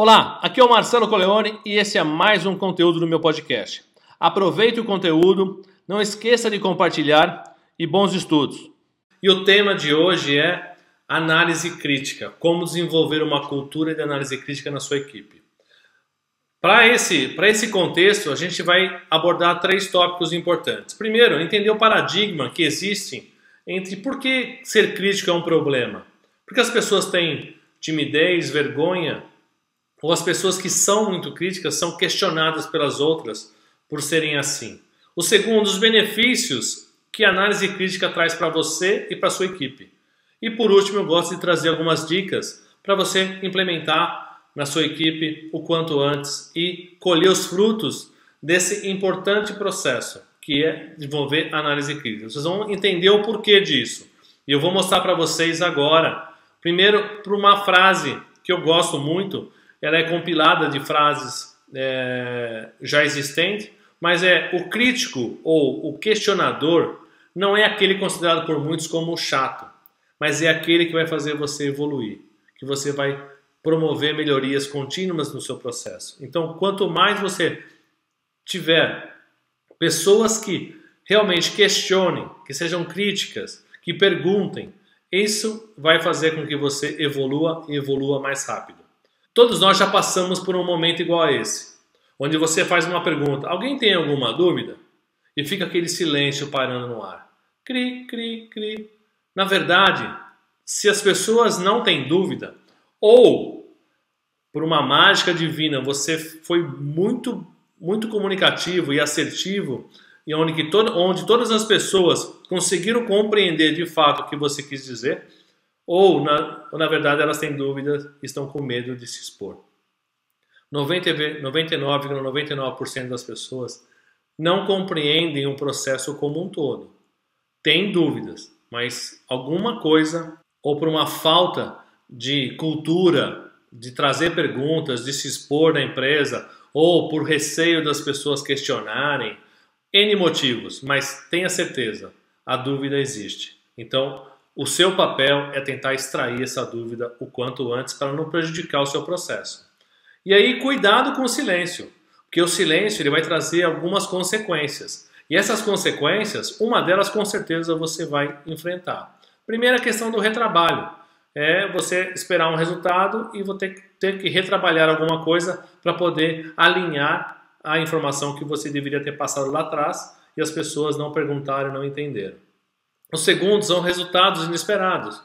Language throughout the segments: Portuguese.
Olá, aqui é o Marcelo Coleone e esse é mais um conteúdo do meu podcast. Aproveite o conteúdo, não esqueça de compartilhar e bons estudos. E o tema de hoje é análise crítica, como desenvolver uma cultura de análise crítica na sua equipe. Para esse, esse contexto, a gente vai abordar três tópicos importantes. Primeiro, entender o paradigma que existe entre por que ser crítico é um problema. Porque as pessoas têm timidez, vergonha ou as pessoas que são muito críticas são questionadas pelas outras por serem assim. O segundo, os benefícios que a análise crítica traz para você e para sua equipe. E por último, eu gosto de trazer algumas dicas para você implementar na sua equipe o quanto antes e colher os frutos desse importante processo que é desenvolver análise crítica. Vocês vão entender o porquê disso. E eu vou mostrar para vocês agora. Primeiro, por uma frase que eu gosto muito, ela é compilada de frases é, já existentes, mas é o crítico ou o questionador não é aquele considerado por muitos como chato, mas é aquele que vai fazer você evoluir, que você vai promover melhorias contínuas no seu processo. Então, quanto mais você tiver pessoas que realmente questionem, que sejam críticas, que perguntem, isso vai fazer com que você evolua e evolua mais rápido. Todos nós já passamos por um momento igual a esse, onde você faz uma pergunta: alguém tem alguma dúvida? E fica aquele silêncio parando no ar. Cri, cri, cri. Na verdade, se as pessoas não têm dúvida, ou por uma mágica divina você foi muito, muito comunicativo e assertivo, e onde, que onde todas as pessoas conseguiram compreender de fato o que você quis dizer, ou na, ou, na verdade, elas têm dúvidas e estão com medo de se expor. 99,99% ,99 das pessoas não compreendem o processo como um todo. Tem dúvidas, mas alguma coisa, ou por uma falta de cultura, de trazer perguntas, de se expor na empresa, ou por receio das pessoas questionarem, N motivos, mas tenha certeza, a dúvida existe. Então, o seu papel é tentar extrair essa dúvida o quanto antes para não prejudicar o seu processo. E aí, cuidado com o silêncio, porque o silêncio ele vai trazer algumas consequências. E essas consequências, uma delas com certeza você vai enfrentar. Primeira questão do retrabalho. É você esperar um resultado e vou ter, que retrabalhar alguma coisa para poder alinhar a informação que você deveria ter passado lá atrás e as pessoas não perguntaram não entenderam. O segundo são resultados inesperados.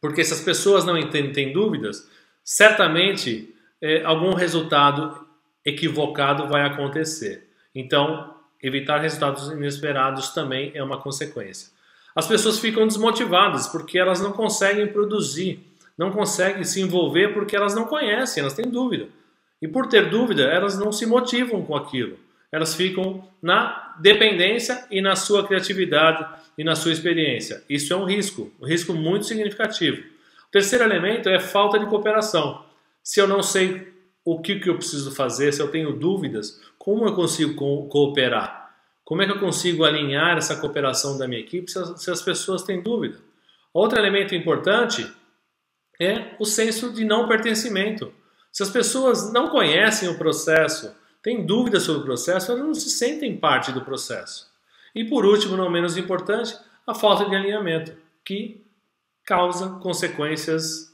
Porque se as pessoas não têm dúvidas, certamente é, algum resultado equivocado vai acontecer. Então, evitar resultados inesperados também é uma consequência. As pessoas ficam desmotivadas porque elas não conseguem produzir, não conseguem se envolver porque elas não conhecem, elas têm dúvida. E por ter dúvida, elas não se motivam com aquilo. Elas ficam na dependência e na sua criatividade e na sua experiência. Isso é um risco, um risco muito significativo. O terceiro elemento é falta de cooperação. Se eu não sei o que, que eu preciso fazer, se eu tenho dúvidas, como eu consigo co cooperar? Como é que eu consigo alinhar essa cooperação da minha equipe se as, se as pessoas têm dúvida? Outro elemento importante é o senso de não pertencimento. Se as pessoas não conhecem o processo, têm dúvidas sobre o processo, elas não se sentem parte do processo. E por último, não menos importante, a falta de alinhamento, que causa consequências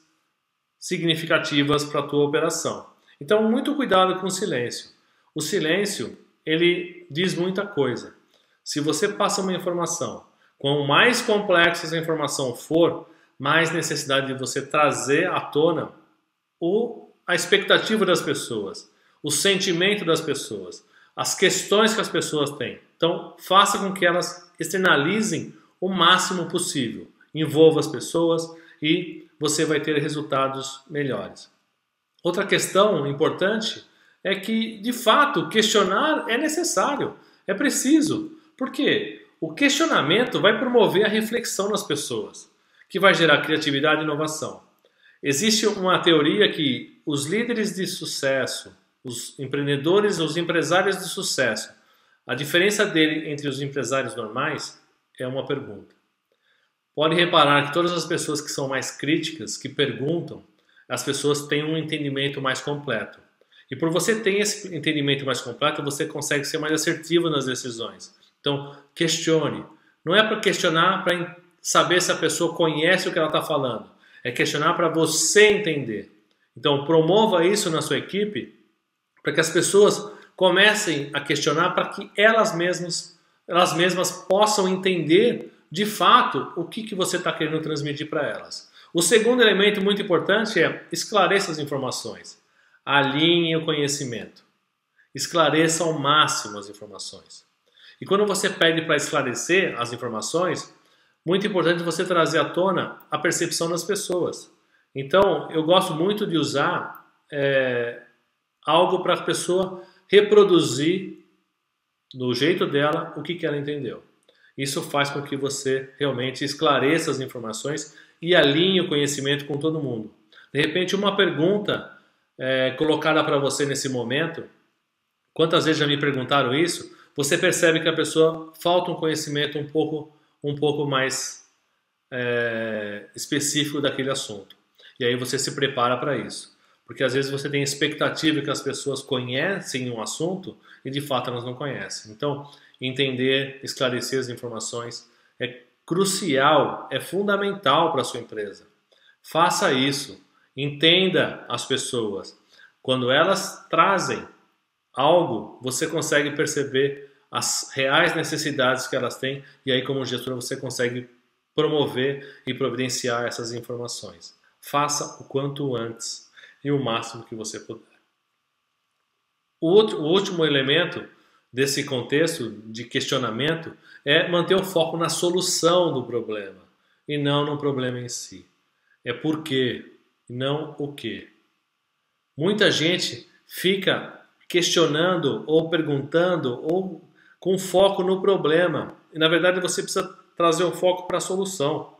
significativas para a tua operação. Então, muito cuidado com o silêncio. O silêncio, ele diz muita coisa. Se você passa uma informação, quanto mais complexa essa informação for, mais necessidade de você trazer à tona o, a expectativa das pessoas, o sentimento das pessoas, as questões que as pessoas têm. Então, faça com que elas externalizem o máximo possível. Envolva as pessoas e você vai ter resultados melhores. Outra questão importante é que, de fato, questionar é necessário, é preciso. Por quê? O questionamento vai promover a reflexão nas pessoas, que vai gerar criatividade e inovação. Existe uma teoria que os líderes de sucesso, os empreendedores, os empresários de sucesso, a diferença dele entre os empresários normais é uma pergunta. Pode reparar que todas as pessoas que são mais críticas, que perguntam, as pessoas têm um entendimento mais completo. E por você ter esse entendimento mais completo, você consegue ser mais assertivo nas decisões. Então, questione. Não é para questionar para saber se a pessoa conhece o que ela está falando. É questionar para você entender. Então, promova isso na sua equipe para que as pessoas comecem a questionar para que elas mesmas, elas mesmas possam entender de fato o que, que você está querendo transmitir para elas. O segundo elemento muito importante é esclareça as informações. Alinhe o conhecimento. Esclareça ao máximo as informações. E quando você pede para esclarecer as informações, muito importante você trazer à tona a percepção das pessoas. Então, eu gosto muito de usar é, algo para a pessoa reproduzir do jeito dela o que, que ela entendeu. Isso faz com que você realmente esclareça as informações e alinhe o conhecimento com todo mundo. De repente, uma pergunta é, colocada para você nesse momento, quantas vezes já me perguntaram isso? Você percebe que a pessoa falta um conhecimento um pouco um pouco mais é, específico daquele assunto. E aí você se prepara para isso. Porque às vezes você tem expectativa que as pessoas conhecem um assunto e de fato elas não conhecem. Então, entender, esclarecer as informações é crucial, é fundamental para a sua empresa. Faça isso. Entenda as pessoas. Quando elas trazem algo, você consegue perceber as reais necessidades que elas têm e aí como gestor você consegue promover e providenciar essas informações. Faça o quanto antes e o máximo que você puder. O, outro, o último elemento desse contexto de questionamento é manter o foco na solução do problema e não no problema em si. É por quê, não o que. Muita gente fica questionando ou perguntando ou com foco no problema. E na verdade você precisa trazer o foco para a solução.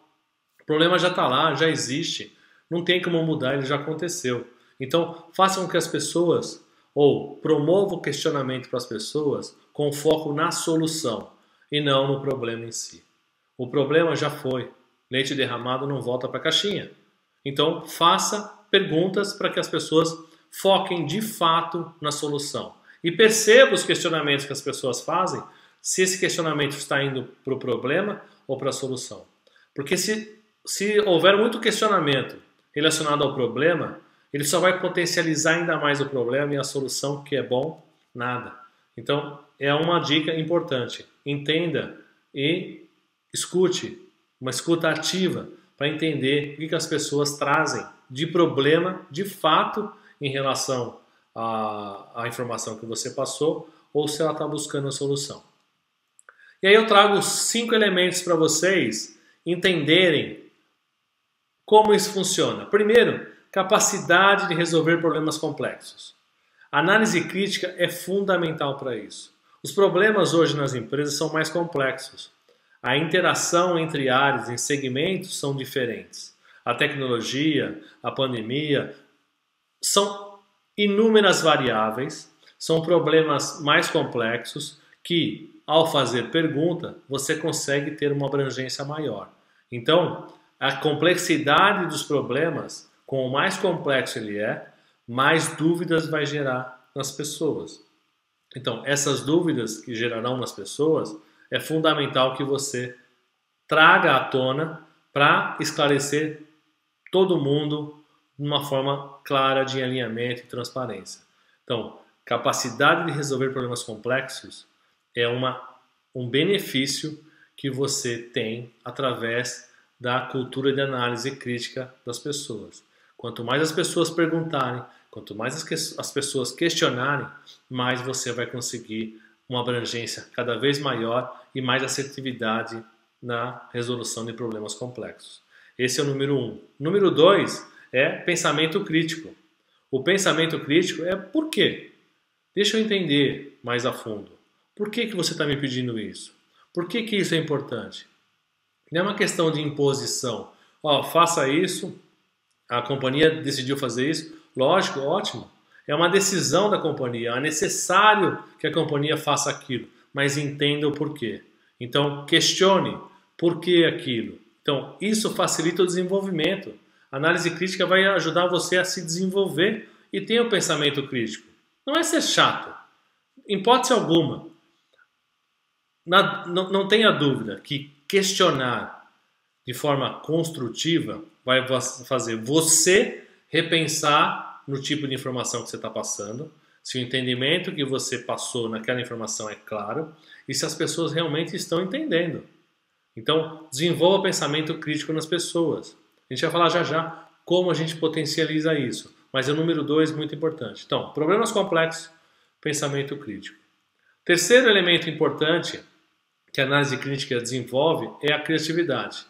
O problema já está lá, já existe, não tem como mudar, ele já aconteceu. Então façam com que as pessoas, ou promova o questionamento para as pessoas com foco na solução e não no problema em si. O problema já foi, leite derramado não volta para a caixinha. Então faça perguntas para que as pessoas foquem de fato na solução e perceba os questionamentos que as pessoas fazem, se esse questionamento está indo para o problema ou para a solução. Porque se, se houver muito questionamento relacionado ao problema, ele só vai potencializar ainda mais o problema e a solução que é bom, nada. Então, é uma dica importante. Entenda e escute, uma escuta ativa, para entender o que, que as pessoas trazem de problema de fato em relação a, a informação que você passou ou se ela está buscando a solução. E aí eu trago cinco elementos para vocês entenderem como isso funciona. Primeiro, capacidade de resolver problemas complexos. análise crítica é fundamental para isso. Os problemas hoje nas empresas são mais complexos. A interação entre áreas em segmentos são diferentes. A tecnologia, a pandemia são inúmeras variáveis, são problemas mais complexos que, ao fazer pergunta, você consegue ter uma abrangência maior. Então, a complexidade dos problemas, quanto mais complexo ele é, mais dúvidas vai gerar nas pessoas. Então, essas dúvidas que gerarão nas pessoas, é fundamental que você traga à tona para esclarecer todo mundo de uma forma clara de alinhamento e transparência. Então, capacidade de resolver problemas complexos é uma, um benefício que você tem através da cultura de análise crítica das pessoas. Quanto mais as pessoas perguntarem, quanto mais as, as pessoas questionarem, mais você vai conseguir uma abrangência cada vez maior e mais assertividade na resolução de problemas complexos. Esse é o número um. Número dois é pensamento crítico. O pensamento crítico é por quê? Deixa eu entender mais a fundo. Por que, que você está me pedindo isso? Por que, que isso é importante? Não é uma questão de imposição. Ó, faça isso, a companhia decidiu fazer isso, lógico, ótimo. É uma decisão da companhia, é necessário que a companhia faça aquilo, mas entenda o porquê. Então, questione por que aquilo. Então, isso facilita o desenvolvimento. A análise crítica vai ajudar você a se desenvolver e ter o um pensamento crítico. Não é ser chato, em hipótese alguma. Na, não, não tenha dúvida que questionar de forma construtiva vai fazer você repensar no tipo de informação que você está passando, se o entendimento que você passou naquela informação é claro e se as pessoas realmente estão entendendo. Então, desenvolva pensamento crítico nas pessoas. A gente vai falar já já como a gente potencializa isso. Mas é o número dois muito importante. Então, problemas complexos, pensamento crítico. Terceiro elemento importante que a análise crítica desenvolve é a criatividade.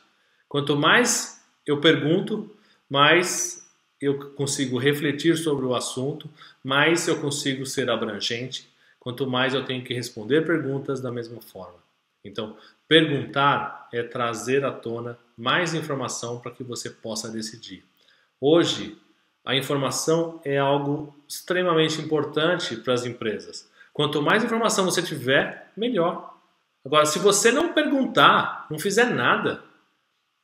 Quanto mais eu pergunto, mais eu consigo refletir sobre o assunto, mais eu consigo ser abrangente, quanto mais eu tenho que responder perguntas da mesma forma. Então, perguntar é trazer à tona mais informação para que você possa decidir. Hoje, a informação é algo extremamente importante para as empresas. Quanto mais informação você tiver, melhor. Agora, se você não perguntar, não fizer nada,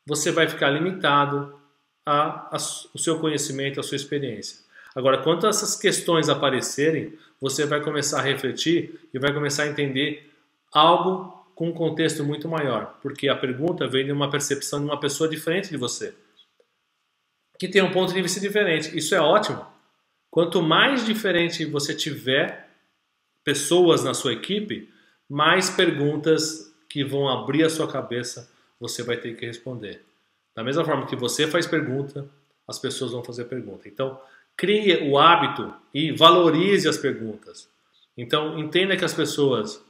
você vai ficar limitado a, a, o seu conhecimento, a sua experiência. Agora, quando essas questões aparecerem, você vai começar a refletir e vai começar a entender algo com um contexto muito maior, porque a pergunta vem de uma percepção de uma pessoa diferente de você, que tem um ponto de vista diferente. Isso é ótimo. Quanto mais diferente você tiver pessoas na sua equipe, mais perguntas que vão abrir a sua cabeça você vai ter que responder. Da mesma forma que você faz pergunta, as pessoas vão fazer pergunta. Então, crie o hábito e valorize as perguntas. Então, entenda que as pessoas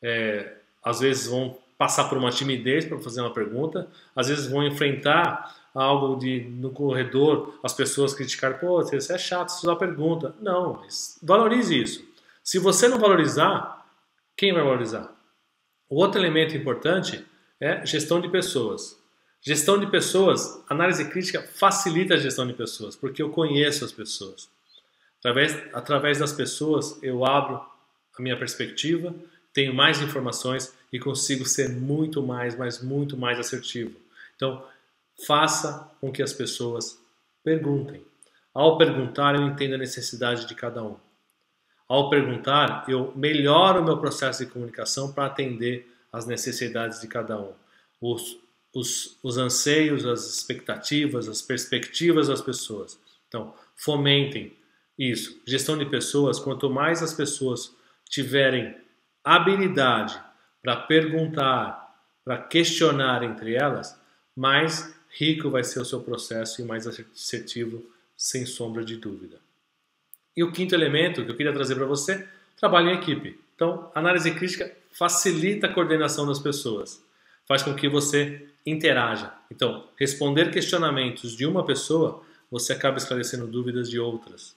é, às vezes vão passar por uma timidez para fazer uma pergunta, às vezes vão enfrentar algo de no corredor, as pessoas criticar, pô, você é chato, você só pergunta. Não, valorize isso. Se você não valorizar, quem vai valorizar? O outro elemento importante é gestão de pessoas. Gestão de pessoas, análise crítica facilita a gestão de pessoas, porque eu conheço as pessoas. Através, através das pessoas, eu abro a minha perspectiva, tenho mais informações e consigo ser muito mais, mas muito mais assertivo. Então, faça com que as pessoas perguntem. Ao perguntar, eu entendo a necessidade de cada um. Ao perguntar, eu melhoro o meu processo de comunicação para atender as necessidades de cada um. Os, os, os anseios, as expectativas, as perspectivas das pessoas. Então, fomentem isso. Gestão de pessoas, quanto mais as pessoas tiverem habilidade para perguntar, para questionar entre elas, mais rico vai ser o seu processo e mais assertivo, sem sombra de dúvida. E o quinto elemento que eu queria trazer para você, trabalho em equipe. Então, análise crítica facilita a coordenação das pessoas, faz com que você interaja. Então, responder questionamentos de uma pessoa, você acaba esclarecendo dúvidas de outras.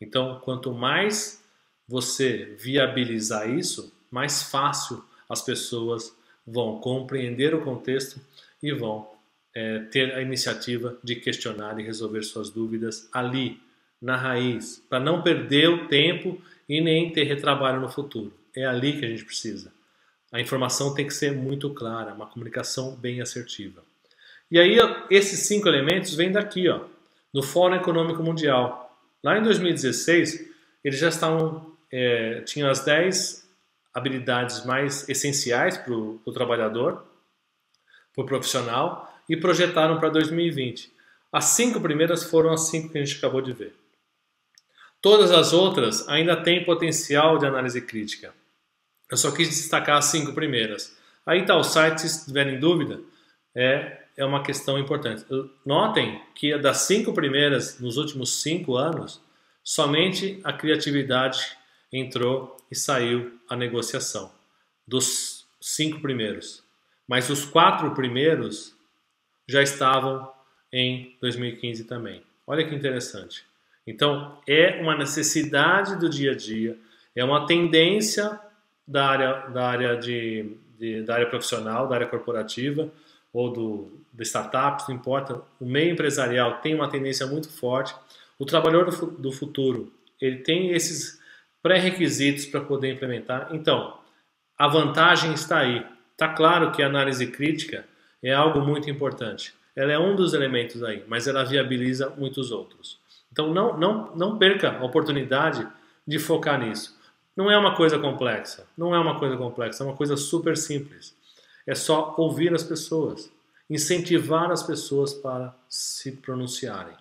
Então, quanto mais você viabilizar isso, mais fácil as pessoas vão compreender o contexto e vão é, ter a iniciativa de questionar e resolver suas dúvidas ali, na raiz, para não perder o tempo e nem ter retrabalho no futuro. É ali que a gente precisa. A informação tem que ser muito clara, uma comunicação bem assertiva. E aí, esses cinco elementos vêm daqui, ó, do Fórum Econômico Mundial. Lá em 2016, eles já estavam, é, tinham as 10 habilidades mais essenciais para o trabalhador, para o profissional, e projetaram para 2020. As cinco primeiras foram as cinco que a gente acabou de ver. Todas as outras ainda têm potencial de análise crítica. Eu só quis destacar as cinco primeiras. Aí está o site, se tiverem dúvida, é, é uma questão importante. Notem que das cinco primeiras, nos últimos cinco anos, somente a criatividade entrou e saiu a negociação. Dos cinco primeiros. Mas os quatro primeiros já estavam em 2015 também. Olha que interessante. Então, é uma necessidade do dia a dia, é uma tendência da área, da área, de, de da área profissional, da área corporativa ou do, de startups, não importa. O meio empresarial tem uma tendência muito forte. O trabalhador do, do futuro, ele tem esses pré-requisitos para poder implementar. Então, a vantagem está aí. Está claro que a análise crítica é algo muito importante. Ela é um dos elementos aí, mas ela viabiliza muitos outros. Então não, não, não perca a oportunidade de focar nisso. Não é uma coisa complexa, não é uma coisa complexa, é uma coisa super simples. É só ouvir as pessoas, incentivar as pessoas para se pronunciarem.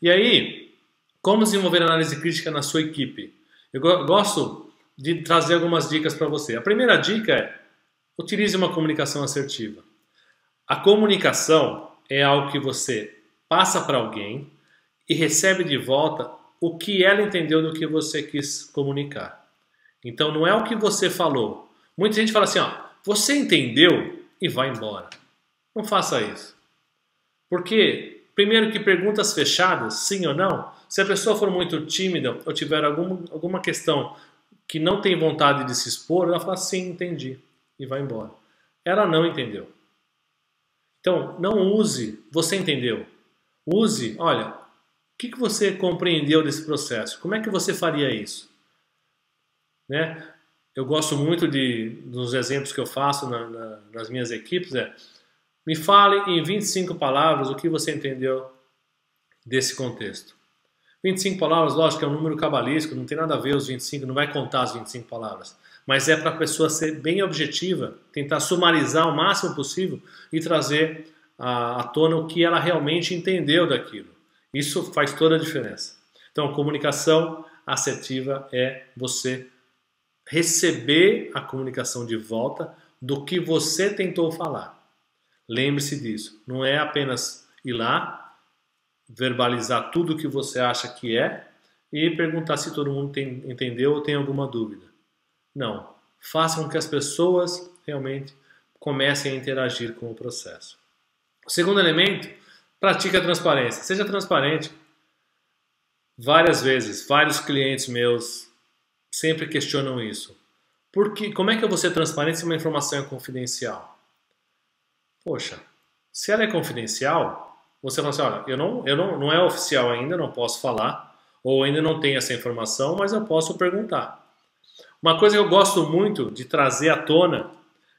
E aí, como desenvolver análise crítica na sua equipe? Eu gosto de trazer algumas dicas para você. A primeira dica é utilize uma comunicação assertiva. A comunicação é algo que você passa para alguém e recebe de volta o que ela entendeu do que você quis comunicar. Então não é o que você falou. Muita gente fala assim, ó, você entendeu e vai embora. Não faça isso. Porque, primeiro que perguntas fechadas, sim ou não, se a pessoa for muito tímida ou tiver algum, alguma questão que não tem vontade de se expor, ela fala sim, entendi e vai embora. Ela não entendeu. Então, não use, você entendeu. Use, olha, o que, que você compreendeu desse processo? Como é que você faria isso? Né? Eu gosto muito de, dos exemplos que eu faço na, na, nas minhas equipes, é me fale em 25 palavras o que você entendeu desse contexto. 25 palavras, lógico é um número cabalístico, não tem nada a ver os 25, não vai contar as 25 palavras. Mas é para a pessoa ser bem objetiva, tentar sumarizar o máximo possível e trazer à, à tona o que ela realmente entendeu daquilo. Isso faz toda a diferença. Então, comunicação assertiva é você receber a comunicação de volta do que você tentou falar. Lembre-se disso. Não é apenas ir lá, verbalizar tudo o que você acha que é e perguntar se todo mundo tem, entendeu ou tem alguma dúvida. Não. Faça com que as pessoas realmente comecem a interagir com o processo. O segundo elemento, pratique a transparência. Seja transparente. Várias vezes, vários clientes meus sempre questionam isso. Porque, como é que eu vou ser transparente se uma informação é confidencial? Poxa, se ela é confidencial, você fala assim, olha, eu não, eu não, não é oficial ainda, não posso falar, ou ainda não tenho essa informação, mas eu posso perguntar. Uma coisa que eu gosto muito de trazer à tona,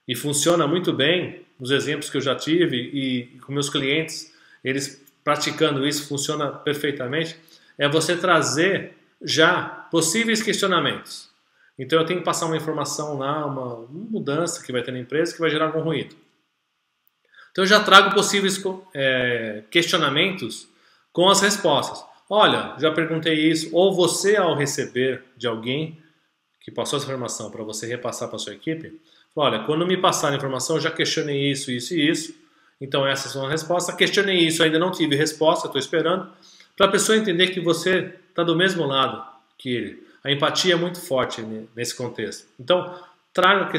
e funciona muito bem, nos exemplos que eu já tive e com meus clientes, eles praticando isso funciona perfeitamente, é você trazer já possíveis questionamentos. Então eu tenho que passar uma informação lá, uma mudança que vai ter na empresa que vai gerar algum ruído. Então eu já trago possíveis é, questionamentos com as respostas. Olha, já perguntei isso. Ou você, ao receber de alguém que passou essa informação para você repassar para sua equipe, olha, quando me passar a informação, eu já questionei isso, isso e isso. Então essas são as respostas. Questionei isso, ainda não tive resposta, estou esperando. Para a pessoa entender que você está do mesmo lado que ele. A empatia é muito forte nesse contexto. Então, traga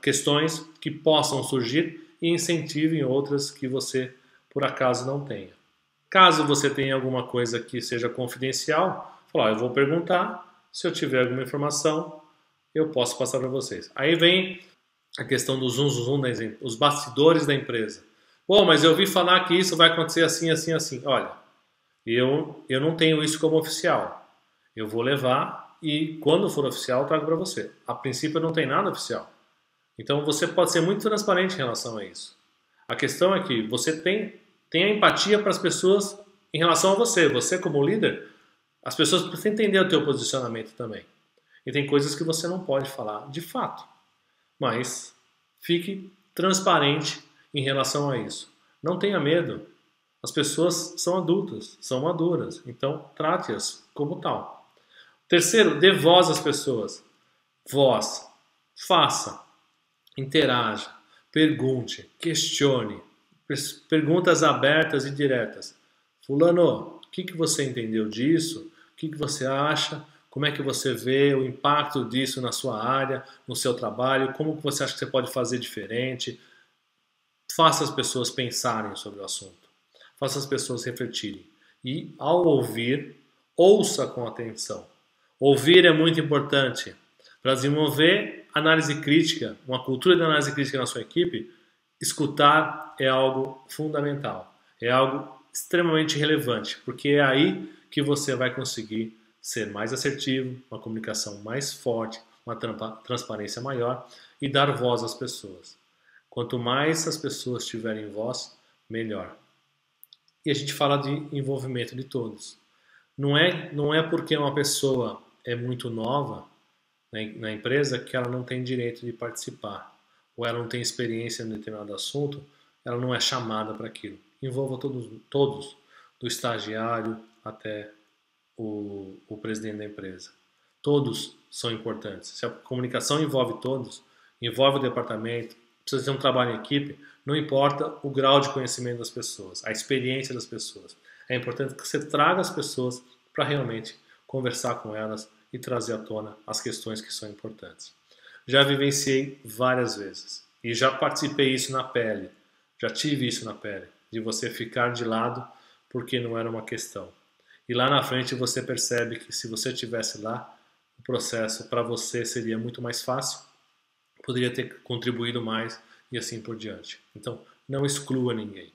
questões que possam surgir e incentive outras que você por acaso não tenha. Caso você tenha alguma coisa que seja confidencial, fala, eu vou perguntar, se eu tiver alguma informação, eu posso passar para vocês. Aí vem a questão do zoom, zoom, zoom os bastidores da empresa. Pô, mas eu ouvi falar que isso vai acontecer assim, assim, assim. Olha, eu, eu não tenho isso como oficial. Eu vou levar e quando for oficial, eu trago para você. A princípio não tem nada oficial. Então você pode ser muito transparente em relação a isso. A questão é que você tem, tem a empatia para as pessoas em relação a você. Você como líder, as pessoas precisam entender o teu posicionamento também. E tem coisas que você não pode falar de fato. Mas fique transparente em relação a isso. Não tenha medo. As pessoas são adultas, são maduras, então trate-as como tal. Terceiro, dê voz às pessoas. Voz. Faça interaja, pergunte, questione, perguntas abertas e diretas. Fulano, o que, que você entendeu disso? O que, que você acha? Como é que você vê o impacto disso na sua área, no seu trabalho? Como você acha que você pode fazer diferente? Faça as pessoas pensarem sobre o assunto. Faça as pessoas refletirem. E ao ouvir, ouça com atenção. Ouvir é muito importante para desenvolver análise crítica, uma cultura de análise crítica na sua equipe, escutar é algo fundamental, é algo extremamente relevante, porque é aí que você vai conseguir ser mais assertivo, uma comunicação mais forte, uma transparência maior e dar voz às pessoas. Quanto mais as pessoas tiverem voz, melhor. E a gente fala de envolvimento de todos. Não é, não é porque uma pessoa é muito nova na, na empresa que ela não tem direito de participar, ou ela não tem experiência em determinado assunto, ela não é chamada para aquilo. Envolva todos, todos, do estagiário até o, o presidente da empresa. Todos são importantes. Se a comunicação envolve todos, envolve o departamento, precisa ter um trabalho em equipe, não importa o grau de conhecimento das pessoas, a experiência das pessoas. É importante que você traga as pessoas para realmente conversar com elas e trazer à tona as questões que são importantes. Já vivenciei várias vezes e já participei isso na pele, já tive isso na pele, de você ficar de lado porque não era uma questão. E lá na frente você percebe que se você tivesse lá, o processo para você seria muito mais fácil, poderia ter contribuído mais e assim por diante. Então, não exclua ninguém.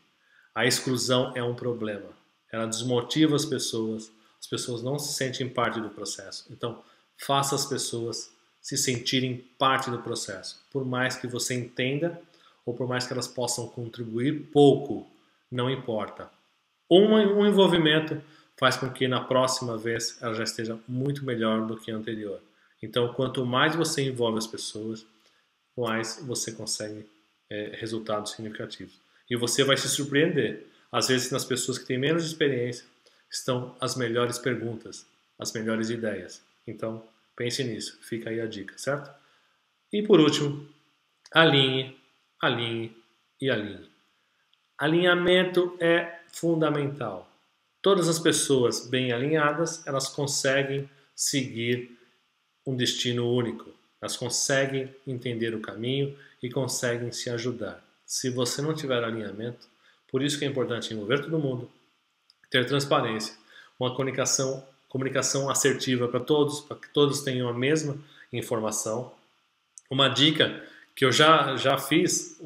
A exclusão é um problema. Ela desmotiva as pessoas, as pessoas não se sentem parte do processo. Então, faça as pessoas se sentirem parte do processo. Por mais que você entenda ou por mais que elas possam contribuir pouco, não importa. Um, um envolvimento faz com que na próxima vez ela já esteja muito melhor do que a anterior. Então, quanto mais você envolve as pessoas, mais você consegue é, resultados significativos. E você vai se surpreender. Às vezes, nas pessoas que têm menos experiência, estão as melhores perguntas, as melhores ideias. Então, pense nisso. Fica aí a dica, certo? E por último, alinhe, alinhe e alinhe. Alinhamento é fundamental. Todas as pessoas bem alinhadas, elas conseguem seguir um destino único. Elas conseguem entender o caminho e conseguem se ajudar. Se você não tiver alinhamento, por isso que é importante envolver todo mundo, ter transparência, uma comunicação, comunicação assertiva para todos, para que todos tenham a mesma informação. Uma dica que eu já, já fiz,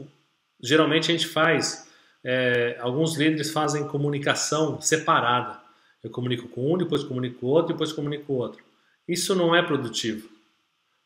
geralmente a gente faz, é, alguns líderes fazem comunicação separada. Eu comunico com um, depois comunico com outro, depois comunico com outro. Isso não é produtivo.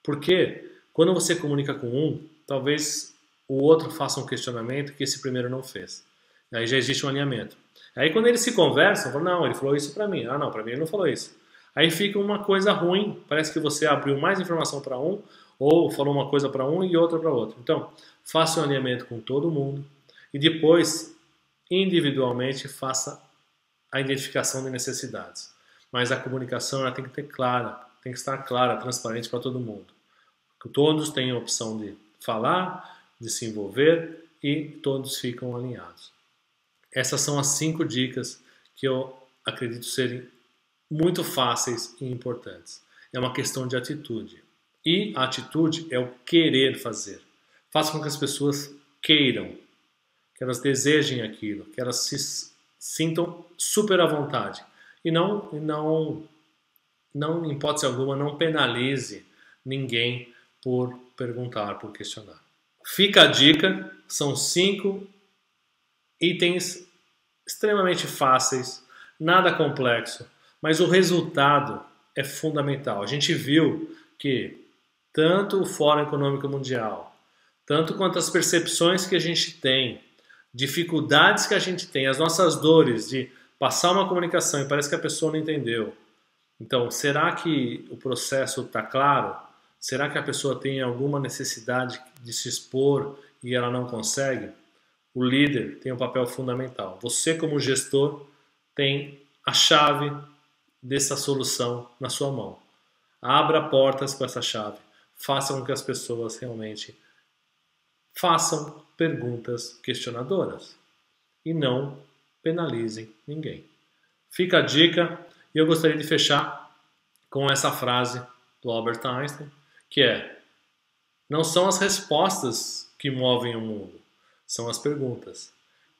Porque quando você comunica com um, talvez o outro faça um questionamento que esse primeiro não fez. Aí já existe um alinhamento. Aí quando eles se conversam, falam, não, ele falou isso para mim. Ah, não, para mim ele não falou isso. Aí fica uma coisa ruim, parece que você abriu mais informação para um, ou falou uma coisa para um e outra para outro. Então, faça um alinhamento com todo mundo e depois, individualmente, faça a identificação de necessidades. Mas a comunicação ela tem que ter clara, tem que estar clara, transparente para todo mundo. Que todos tenham a opção de falar, de se envolver e todos ficam alinhados. Essas são as cinco dicas que eu acredito serem muito fáceis e importantes. É uma questão de atitude. E a atitude é o querer fazer. Faça com que as pessoas queiram, que elas desejem aquilo, que elas se sintam super à vontade. E não, não, não em hipótese alguma, não penalize ninguém por perguntar, por questionar. Fica a dica, são cinco itens extremamente fáceis, nada complexo, mas o resultado é fundamental. A gente viu que tanto o Fórum Econômico Mundial, tanto quanto as percepções que a gente tem, dificuldades que a gente tem, as nossas dores de passar uma comunicação e parece que a pessoa não entendeu. Então, será que o processo está claro? Será que a pessoa tem alguma necessidade de se expor e ela não consegue? O líder tem um papel fundamental. Você, como gestor, tem a chave dessa solução na sua mão. Abra portas com essa chave. Faça com que as pessoas realmente façam perguntas questionadoras e não penalizem ninguém. Fica a dica e eu gostaria de fechar com essa frase do Albert Einstein que é: não são as respostas que movem o mundo, são as perguntas.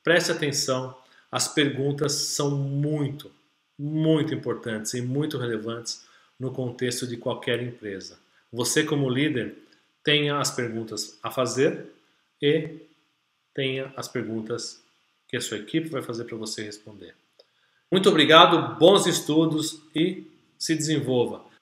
Preste atenção, as perguntas são muito, muito importantes e muito relevantes no contexto de qualquer empresa. Você, como líder, tenha as perguntas a fazer e tenha as perguntas que a sua equipe vai fazer para você responder. Muito obrigado, bons estudos e se desenvolva.